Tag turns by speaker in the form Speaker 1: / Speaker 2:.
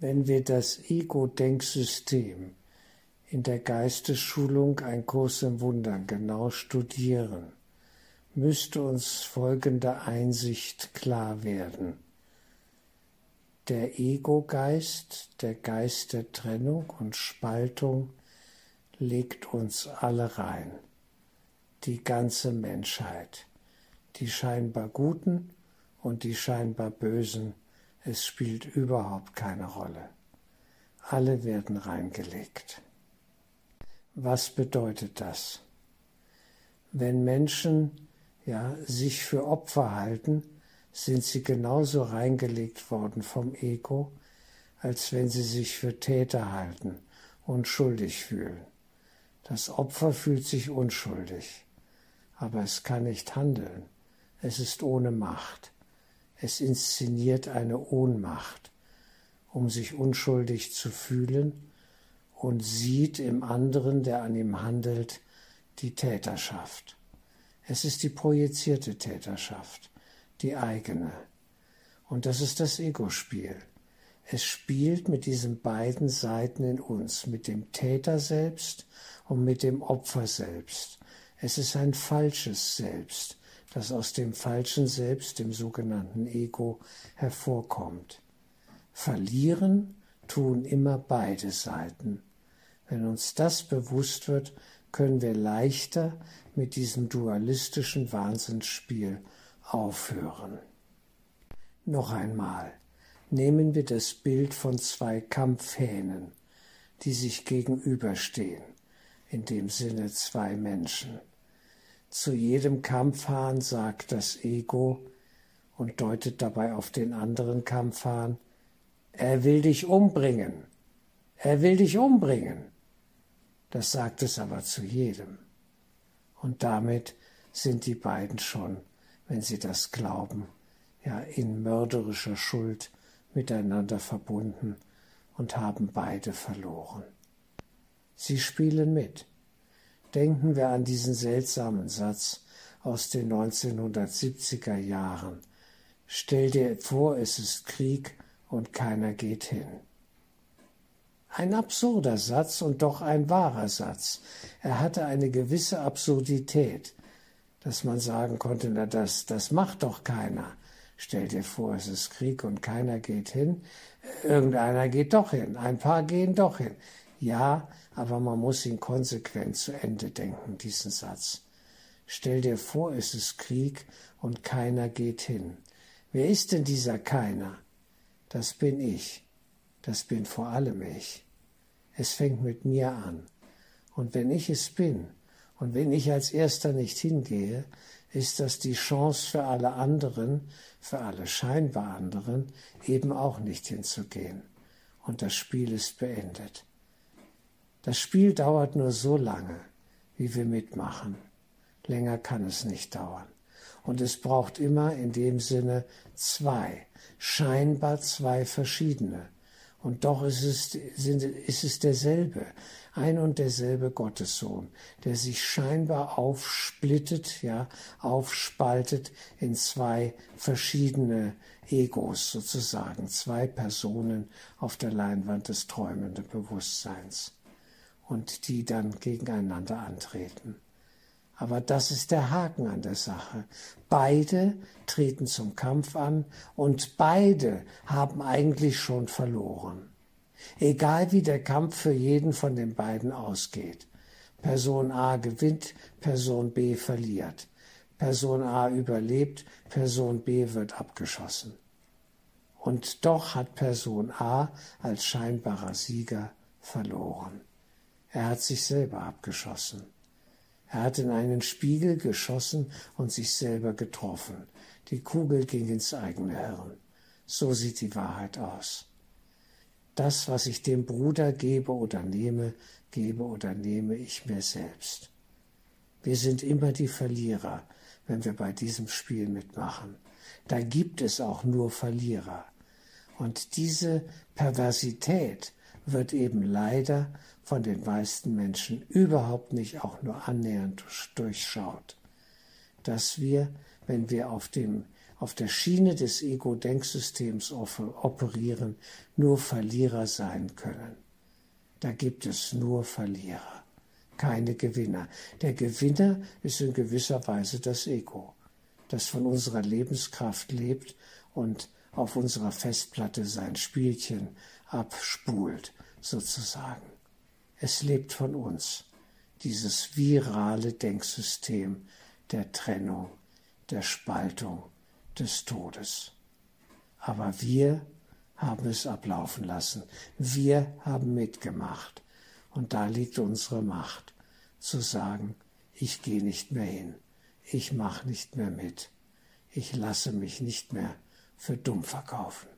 Speaker 1: Wenn wir das Ego-Denksystem in der Geistesschulung ein Kurs im Wunder genau studieren, müsste uns folgende Einsicht klar werden. Der Ego-Geist, der Geist der Trennung und Spaltung, legt uns alle rein, die ganze Menschheit, die scheinbar Guten und die scheinbar Bösen, es spielt überhaupt keine Rolle. Alle werden reingelegt. Was bedeutet das? Wenn Menschen ja, sich für Opfer halten, sind sie genauso reingelegt worden vom Ego, als wenn sie sich für Täter halten und schuldig fühlen. Das Opfer fühlt sich unschuldig, aber es kann nicht handeln. Es ist ohne Macht. Es inszeniert eine Ohnmacht, um sich unschuldig zu fühlen und sieht im anderen, der an ihm handelt, die Täterschaft. Es ist die projizierte Täterschaft, die eigene. Und das ist das Ego-Spiel. Es spielt mit diesen beiden Seiten in uns, mit dem Täter selbst und mit dem Opfer selbst. Es ist ein falsches Selbst, das aus dem falschen Selbst, dem sogenannten Ego, hervorkommt. Verlieren tun immer beide Seiten. Wenn uns das bewusst wird, können wir leichter mit diesem dualistischen Wahnsinnsspiel aufhören. Noch einmal nehmen wir das Bild von zwei Kampfhähnen, die sich gegenüberstehen, in dem Sinne zwei Menschen. Zu jedem Kampfhahn sagt das Ego und deutet dabei auf den anderen Kampfhahn, er will dich umbringen, er will dich umbringen. Das sagt es aber zu jedem. Und damit sind die beiden schon, wenn sie das glauben, ja in mörderischer Schuld miteinander verbunden und haben beide verloren. Sie spielen mit. Denken wir an diesen seltsamen Satz aus den 1970er Jahren. Stell dir vor, es ist Krieg und keiner geht hin. Ein absurder Satz und doch ein wahrer Satz. Er hatte eine gewisse Absurdität, dass man sagen konnte, na das, das macht doch keiner. Stell dir vor, es ist Krieg und keiner geht hin. Irgendeiner geht doch hin, ein paar gehen doch hin. Ja, aber man muss ihn konsequent zu Ende denken, diesen Satz. Stell dir vor, es ist Krieg und keiner geht hin. Wer ist denn dieser keiner? Das bin ich. Das bin vor allem ich. Es fängt mit mir an. Und wenn ich es bin und wenn ich als erster nicht hingehe, ist das die Chance für alle anderen, für alle scheinbar anderen, eben auch nicht hinzugehen. Und das Spiel ist beendet. Das Spiel dauert nur so lange, wie wir mitmachen. Länger kann es nicht dauern. Und es braucht immer in dem Sinne zwei, scheinbar zwei verschiedene. Und doch ist es, ist es derselbe, ein und derselbe Gottessohn, der sich scheinbar aufsplittet, ja, aufspaltet in zwei verschiedene Egos sozusagen, zwei Personen auf der Leinwand des träumenden Bewusstseins und die dann gegeneinander antreten. Aber das ist der Haken an der Sache. Beide treten zum Kampf an und beide haben eigentlich schon verloren. Egal wie der Kampf für jeden von den beiden ausgeht. Person A gewinnt, Person B verliert. Person A überlebt, Person B wird abgeschossen. Und doch hat Person A als scheinbarer Sieger verloren. Er hat sich selber abgeschossen. Er hat in einen Spiegel geschossen und sich selber getroffen. Die Kugel ging ins eigene Hirn. So sieht die Wahrheit aus. Das, was ich dem Bruder gebe oder nehme, gebe oder nehme ich mir selbst. Wir sind immer die Verlierer, wenn wir bei diesem Spiel mitmachen. Da gibt es auch nur Verlierer. Und diese Perversität wird eben leider von den meisten Menschen überhaupt nicht auch nur annähernd durchschaut, dass wir, wenn wir auf dem auf der Schiene des Ego-Denksystems operieren, nur Verlierer sein können. Da gibt es nur Verlierer, keine Gewinner. Der Gewinner ist in gewisser Weise das Ego, das von unserer Lebenskraft lebt und auf unserer Festplatte sein Spielchen abspult, sozusagen. Es lebt von uns, dieses virale Denksystem der Trennung, der Spaltung, des Todes. Aber wir haben es ablaufen lassen. Wir haben mitgemacht. Und da liegt unsere Macht, zu sagen, ich gehe nicht mehr hin, ich mache nicht mehr mit, ich lasse mich nicht mehr für dumm verkaufen.